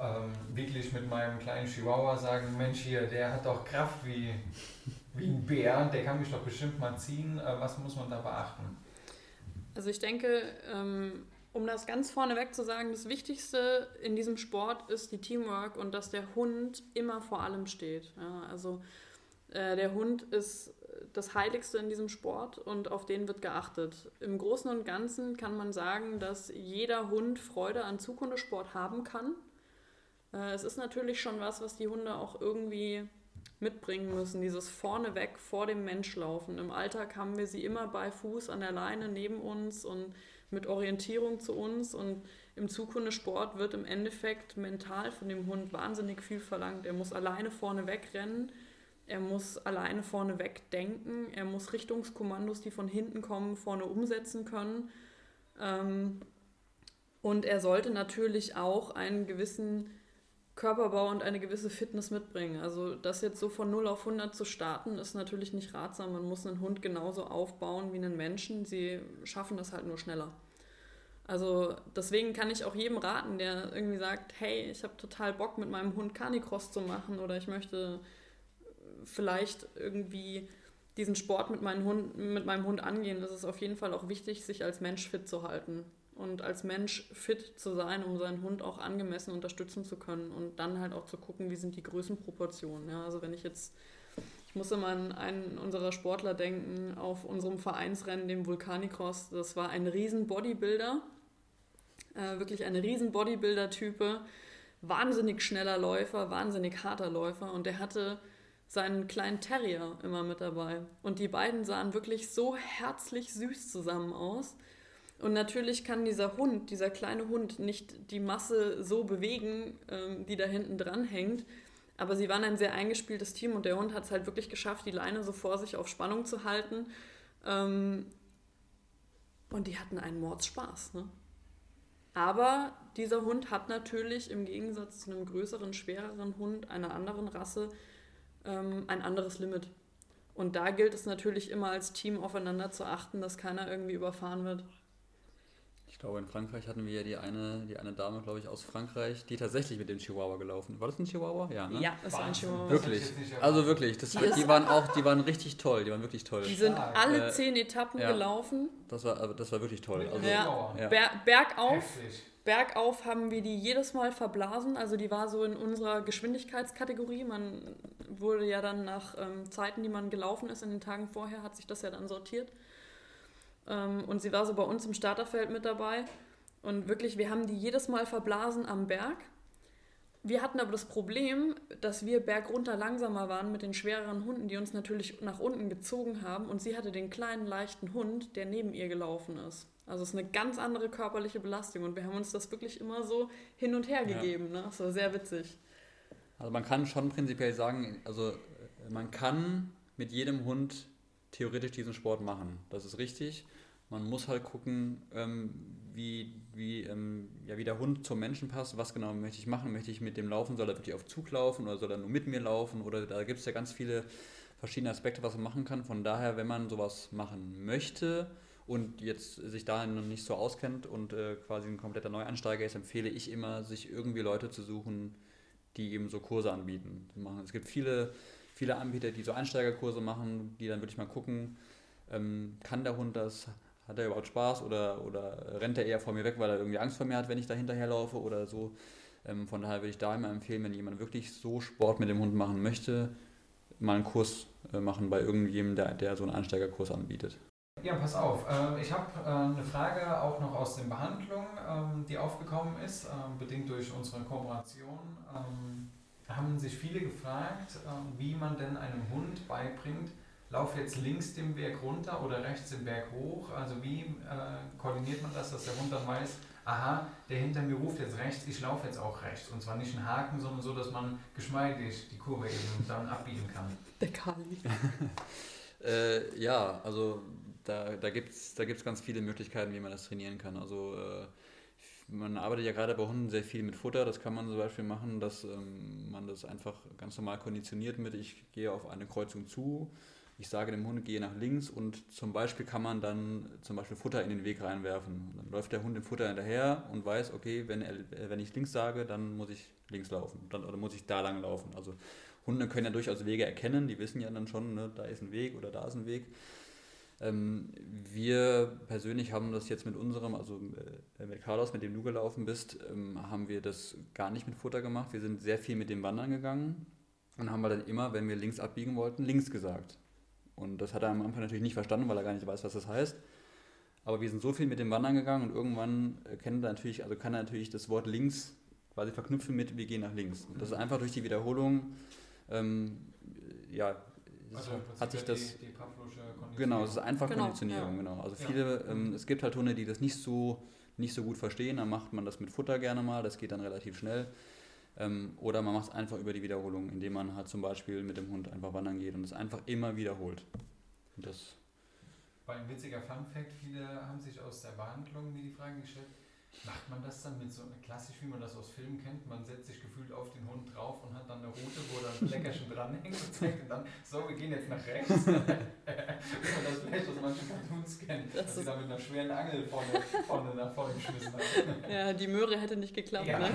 ähm, wirklich mit meinem kleinen Chihuahua sagen, Mensch hier, der hat doch Kraft wie, wie ein Bär, der kann mich doch bestimmt mal ziehen. Äh, was muss man da beachten? Also ich denke, ähm, um das ganz vorneweg zu sagen, das Wichtigste in diesem Sport ist die Teamwork und dass der Hund immer vor allem steht. Ja, also äh, der Hund ist das Heiligste in diesem Sport und auf den wird geachtet. Im Großen und Ganzen kann man sagen, dass jeder Hund Freude an Zukunftssport haben kann. Äh, es ist natürlich schon was, was die Hunde auch irgendwie mitbringen müssen, dieses vorneweg vor dem Mensch laufen. Im Alltag haben wir sie immer bei Fuß an der Leine neben uns und mit Orientierung zu uns und im Zukunftssport wird im Endeffekt mental von dem Hund wahnsinnig viel verlangt. Er muss alleine vorne wegrennen, er muss alleine vorne wegdenken, er muss Richtungskommandos, die von hinten kommen, vorne umsetzen können. Ähm, und er sollte natürlich auch einen gewissen Körperbau und eine gewisse Fitness mitbringen. Also das jetzt so von 0 auf 100 zu starten, ist natürlich nicht ratsam. Man muss einen Hund genauso aufbauen wie einen Menschen. Sie schaffen das halt nur schneller. Also deswegen kann ich auch jedem raten, der irgendwie sagt, hey, ich habe total Bock mit meinem Hund Canicross zu machen oder ich möchte vielleicht irgendwie diesen Sport mit, meinem Hund, mit meinem Hund angehen. Das ist auf jeden Fall auch wichtig, sich als Mensch fit zu halten und als Mensch fit zu sein, um seinen Hund auch angemessen unterstützen zu können und dann halt auch zu gucken, wie sind die Größenproportionen. Ja, also wenn ich jetzt, ich muss immer an einen unserer Sportler denken, auf unserem Vereinsrennen, dem Vulkanicross, das war ein riesen Bodybuilder, äh, wirklich ein riesen Bodybuilder-Type, wahnsinnig schneller Läufer, wahnsinnig harter Läufer und der hatte seinen kleinen Terrier immer mit dabei. Und die beiden sahen wirklich so herzlich süß zusammen aus. Und natürlich kann dieser Hund, dieser kleine Hund, nicht die Masse so bewegen, ähm, die da hinten dran hängt. Aber sie waren ein sehr eingespieltes Team und der Hund hat es halt wirklich geschafft, die Leine so vor sich auf Spannung zu halten. Ähm, und die hatten einen Mordspaß. Ne? Aber dieser Hund hat natürlich im Gegensatz zu einem größeren, schwereren Hund einer anderen Rasse ähm, ein anderes Limit. Und da gilt es natürlich immer als Team aufeinander zu achten, dass keiner irgendwie überfahren wird. Ich glaube, in Frankreich hatten wir ja die eine, die eine Dame, glaube ich, aus Frankreich, die tatsächlich mit dem Chihuahua gelaufen. War das ein Chihuahua? Ja, ne? Ja, das war ein Chihuahua. Wirklich. Also wirklich. Das, die, die waren auch, die waren richtig toll. Die waren wirklich toll. Die sind Stark. alle Äh, zehn Etappen ja. gelaufen. Das war, also das war wirklich toll. Also, Ja. ja. Ber bergauf, Heftig. bergauf haben wir die jedes Mal verblasen. Also die war so in unserer Geschwindigkeitskategorie. Man wurde ja dann nach ähm, Zeiten, die man gelaufen ist in den Tagen vorher, hat sich das ja dann sortiert. Ähm, und sie war so bei uns im Starterfeld mit dabei. Und wirklich, wir haben die jedes Mal verblasen am Berg. Wir hatten aber das Problem, dass wir bergunter langsamer waren mit den schwereren Hunden, die uns natürlich nach unten gezogen haben. Und sie hatte den kleinen, leichten Hund, der neben ihr gelaufen ist. Also es ist eine ganz andere körperliche Belastung. Und wir haben uns das wirklich immer so hin und her Ja. gegeben. Ne? Das war sehr witzig. Also man kann schon prinzipiell sagen, also äh, man kann mit jedem Hund theoretisch diesen Sport machen. Das ist richtig. Man muss halt gucken, ähm, wie, wie, ähm, ja, wie der Hund zum Menschen passt. Was genau möchte ich machen? Möchte ich mit dem laufen? Soll er wirklich auf Zug laufen oder soll er nur mit mir laufen? Oder da gibt es ja ganz viele verschiedene Aspekte, was man machen kann. Von daher, wenn man sowas machen möchte und jetzt sich dahin noch nicht so auskennt und äh, quasi ein kompletter Neuansteiger ist, empfehle ich immer, sich irgendwie Leute zu suchen, die eben so Kurse anbieten. Es gibt viele, viele Anbieter, die so Einsteigerkurse machen, die dann wirklich mal gucken, ähm, kann der Hund das, hat er überhaupt Spaß oder, oder rennt er eher vor mir weg, weil er irgendwie Angst vor mir hat, wenn ich da hinterherlaufe oder so. Ähm, von daher würde ich da immer empfehlen, wenn jemand wirklich so Sport mit dem Hund machen möchte, mal einen Kurs äh, machen bei irgendjemandem, der, der so einen Einsteigerkurs anbietet. Ja, pass auf. Ähm, ich habe äh, eine Frage auch noch aus den Behandlungen, ähm, die aufgekommen ist, ähm, bedingt durch unsere Kooperation. Haben sich viele gefragt, wie man denn einem Hund beibringt, lauf jetzt links den Berg runter oder rechts den Berg hoch. Also wie äh, koordiniert man das, dass der Hund dann weiß, aha, der hinter mir ruft jetzt rechts, ich laufe jetzt auch rechts. Und zwar nicht einen Haken, sondern so, dass man geschmeidig die Kurve eben dann abbiegen kann. Der Kali. Äh, ja, also da, da gibt es da gibt's ganz viele Möglichkeiten, wie man das trainieren kann. Also äh, man arbeitet ja gerade bei Hunden sehr viel mit Futter. Das kann man zum Beispiel machen, dass ähm, man das einfach ganz normal konditioniert mit, ich gehe auf eine Kreuzung zu, ich sage dem Hund, gehe nach links und zum Beispiel kann man dann zum Beispiel Futter in den Weg reinwerfen. Dann läuft der Hund dem Futter hinterher und weiß, okay, wenn, er, wenn ich links sage, dann muss ich links laufen dann, oder muss ich da lang laufen. Also Hunde können ja durchaus Wege erkennen, die wissen ja dann schon, ne, da ist ein Weg oder da ist ein Weg. Ähm, wir persönlich haben das jetzt mit unserem, also äh, mit Carlos, mit dem du gelaufen bist, ähm, haben wir das gar nicht mit Futter gemacht. Wir sind sehr viel mit dem Wandern gegangen und haben wir dann immer, wenn wir links abbiegen wollten, links gesagt. Und das hat er am Anfang natürlich nicht verstanden, weil er gar nicht weiß, was das heißt. Aber wir sind so viel mit dem Wandern gegangen und irgendwann äh, kennt er natürlich, also kann er natürlich das Wort links quasi verknüpfen mit wir gehen nach links. Und das ist einfach durch die Wiederholung, ähm, ja, Also hat sich das Die, die. Genau, es ist einfach Genau, Konditionierung, ja. genau. Also Ja. viele, ähm, es gibt halt Hunde, die das nicht so, nicht so gut verstehen, dann macht man das mit Futter gerne mal, das geht dann relativ schnell. Ähm, oder man macht es einfach über die Wiederholung, indem man halt zum Beispiel mit dem Hund einfach wandern geht und es einfach immer wiederholt. Und das, Weil ein witziger Fun-Fact: Viele haben sich aus der Behandlung mir die Frage gestellt, macht man das dann mit so klassisch, wie man das aus Filmen kennt? Man setzt sich gefühlt auf den Hund drauf und hat dann eine Route, wo dann ein Leckerchen dranhängt und zeigt ihm dann, so, wir gehen jetzt nach rechts. wie man das vielleicht aus manchen Cartoons kennt, Das dass sie ist- da mit einer schweren Angel vorne, vorne nach vorne geschmissen haben. Ja, die Möhre hätte nicht geklappt, Ja. ne?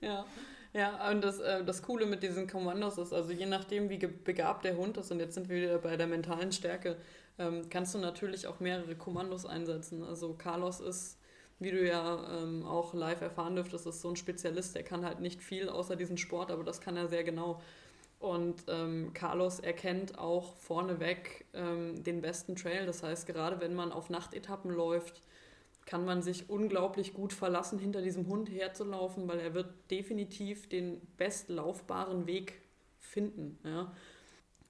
ja. Ja, und das, äh, das Coole mit diesen Kommandos ist, also je nachdem, wie begabt der Hund ist, und jetzt sind wir wieder bei der mentalen Stärke, ähm, kannst du natürlich auch mehrere Kommandos einsetzen. Also Carlos ist, wie du ja ähm, auch live erfahren dürftest, ist so ein Spezialist, der kann halt nicht viel außer diesen Sport, aber das kann er sehr genau. Und ähm, Carlos erkennt auch vorneweg ähm, den besten Trail. Das heißt, gerade wenn man auf Nachtetappen läuft, kann man sich unglaublich gut verlassen, hinter diesem Hund herzulaufen, weil er wird definitiv den bestlaufbaren Weg finden. Ja.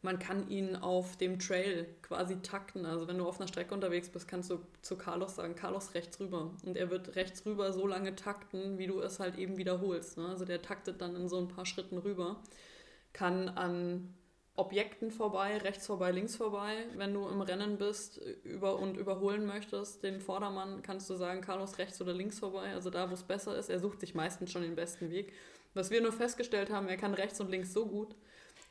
Man kann ihn auf dem Trail quasi takten. Also wenn du auf einer Strecke unterwegs bist, kannst du zu Carlos sagen, Carlos rechts rüber. Und er wird rechts rüber so lange takten, wie du es halt eben wiederholst. Ne? Also der taktet dann in so ein paar Schritten rüber. Kann an Objekten vorbei, rechts vorbei, links vorbei. Wenn du im Rennen bist über und überholen möchtest, den Vordermann, kannst du sagen, Carlos rechts oder links vorbei. Also da, wo es besser ist. Er sucht sich meistens schon den besten Weg. Was wir nur festgestellt haben, er kann rechts und links so gut,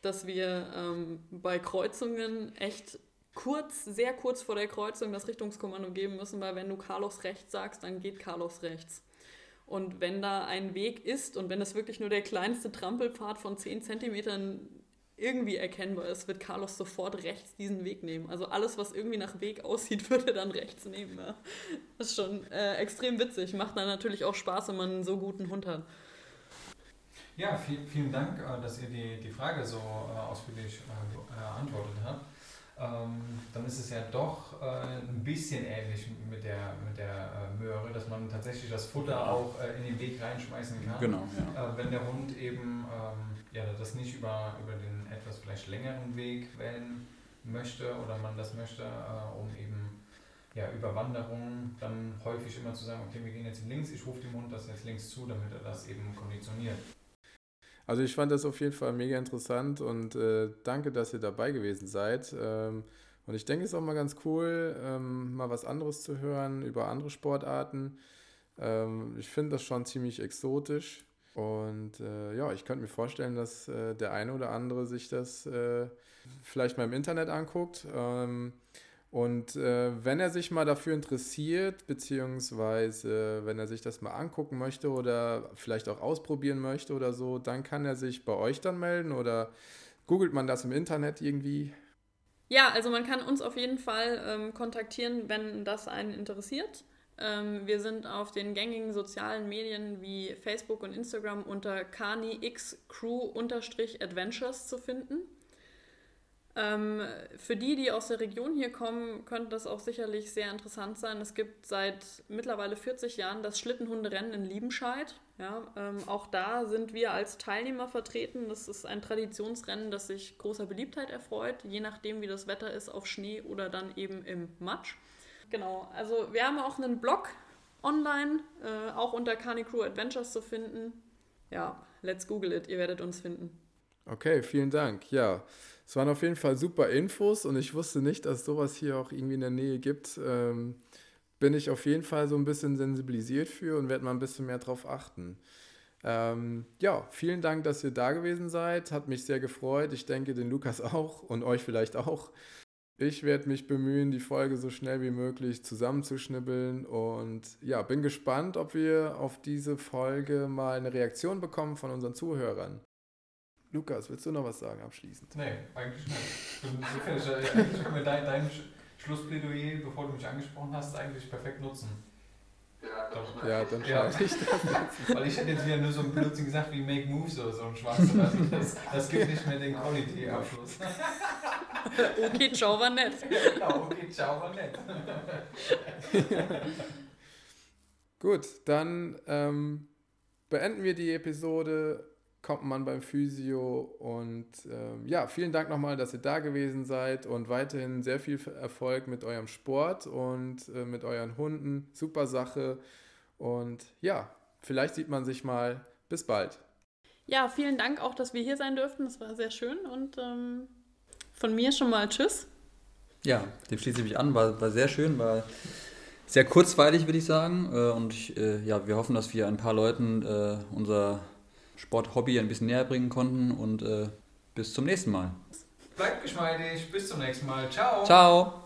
dass wir ähm, bei Kreuzungen echt kurz, sehr kurz vor der Kreuzung das Richtungskommando geben müssen, weil wenn du Carlos rechts sagst, dann geht Carlos rechts. Und wenn da ein Weg ist und wenn es wirklich nur der kleinste Trampelpfad von 10 Zentimetern irgendwie erkennbar ist, wird Carlos sofort rechts diesen Weg nehmen. Also alles, was irgendwie nach Weg aussieht, würde dann rechts nehmen. Ja. Das ist schon äh, extrem witzig. Macht dann natürlich auch Spaß, wenn man einen so guten Hund hat. Ja, viel, vielen Dank, äh, dass ihr die, die Frage so äh, ausführlich äh, beantwortet habt. Ähm, dann ist es ja doch ein bisschen ähnlich mit der, mit der Möhre, dass man tatsächlich das Futter auch in den Weg reinschmeißen kann. Genau. Ja. wenn der Hund eben ähm, ja, das nicht über, über den etwas vielleicht längeren Weg wählen möchte oder man das möchte, um eben ja, über Wanderungen dann häufig immer zu sagen, okay, wir gehen jetzt links, ich rufe dem Hund das jetzt links zu, damit er das eben konditioniert. Also ich fand das auf jeden Fall mega interessant und äh, danke, dass ihr dabei gewesen seid. Ähm, und ich denke, es ist auch mal ganz cool, ähm, mal was anderes zu hören über andere Sportarten. Ähm, ich finde das schon ziemlich exotisch. Und äh, ja, ich könnte mir vorstellen, dass äh, der eine oder andere sich das äh, vielleicht mal im Internet anguckt. Ähm, und äh, wenn er sich mal dafür interessiert, beziehungsweise wenn er sich das mal angucken möchte oder vielleicht auch ausprobieren möchte oder so, dann kann er sich bei euch dann melden oder googelt man das im Internet irgendwie? Ja, also man kann uns auf jeden Fall ähm, kontaktieren, wenn das einen interessiert. Ähm, wir sind auf den gängigen sozialen Medien wie Facebook und Instagram unter kanixcrew-adventures zu finden. Ähm, für die, die aus der Region hier kommen, könnte das auch sicherlich sehr interessant sein. Es gibt seit mittlerweile 40 Jahren das Schlittenhunderennen in Liebenscheid. Ja, ähm, auch da sind wir als Teilnehmer vertreten. Das ist ein Traditionsrennen, das sich großer Beliebtheit erfreut, je nachdem, wie das Wetter ist, auf Schnee oder dann eben im Matsch. Genau, also wir haben auch einen Blog online, äh, auch unter Carney Crew Adventures zu finden. Ja, let's Google it, ihr werdet uns finden. Okay, vielen Dank. Ja, es waren auf jeden Fall super Infos und ich wusste nicht, dass sowas hier auch irgendwie in der Nähe gibt. Ähm, bin ich auf jeden Fall so ein bisschen sensibilisiert für und werde mal ein bisschen mehr drauf achten. Ähm, ja, vielen Dank, dass ihr da gewesen seid. Hat mich sehr gefreut. Ich denke, den Lukas auch und euch vielleicht auch. Ich werde mich bemühen, die Folge so schnell wie möglich zusammenzuschnibbeln und ja, bin gespannt, ob wir auf diese Folge mal eine Reaktion bekommen von unseren Zuhörern. Lukas, willst du noch was sagen abschließend? Nee, eigentlich nicht. Ich. Eigentlich können wir dein, dein Schlussplädoyer, bevor du mich angesprochen hast, eigentlich perfekt nutzen. Ja, Doch. ja dann ja. ich das. Weil ich hätte jetzt wieder nur so ein Blödsinn gesagt wie Make Moves oder so ein Schwachsinn. Also das, das gibt nicht mehr den Quality-Abschluss. okay, ciao, war nett. genau, okay, ciao, war nett. Gut, dann ähm, beenden wir die Episode kommt man beim Physio. Und ähm, ja, vielen Dank nochmal, dass ihr da gewesen seid und weiterhin sehr viel Erfolg mit eurem Sport und äh, mit euren Hunden. Super Sache. Und ja, vielleicht sieht man sich mal. Bis bald. Ja, vielen Dank auch, dass wir hier sein durften. Das war sehr schön und ähm, von mir schon mal Tschüss. Ja, dem schließe ich mich an. War, war sehr schön, war sehr kurzweilig, würde ich sagen. Äh, und ich, äh, ja, wir hoffen, dass wir ein paar Leuten äh, unser Sporthobby ein bisschen näher bringen konnten und äh, bis zum nächsten Mal. Bleibt geschmeidig, bis zum nächsten Mal. Ciao. Ciao.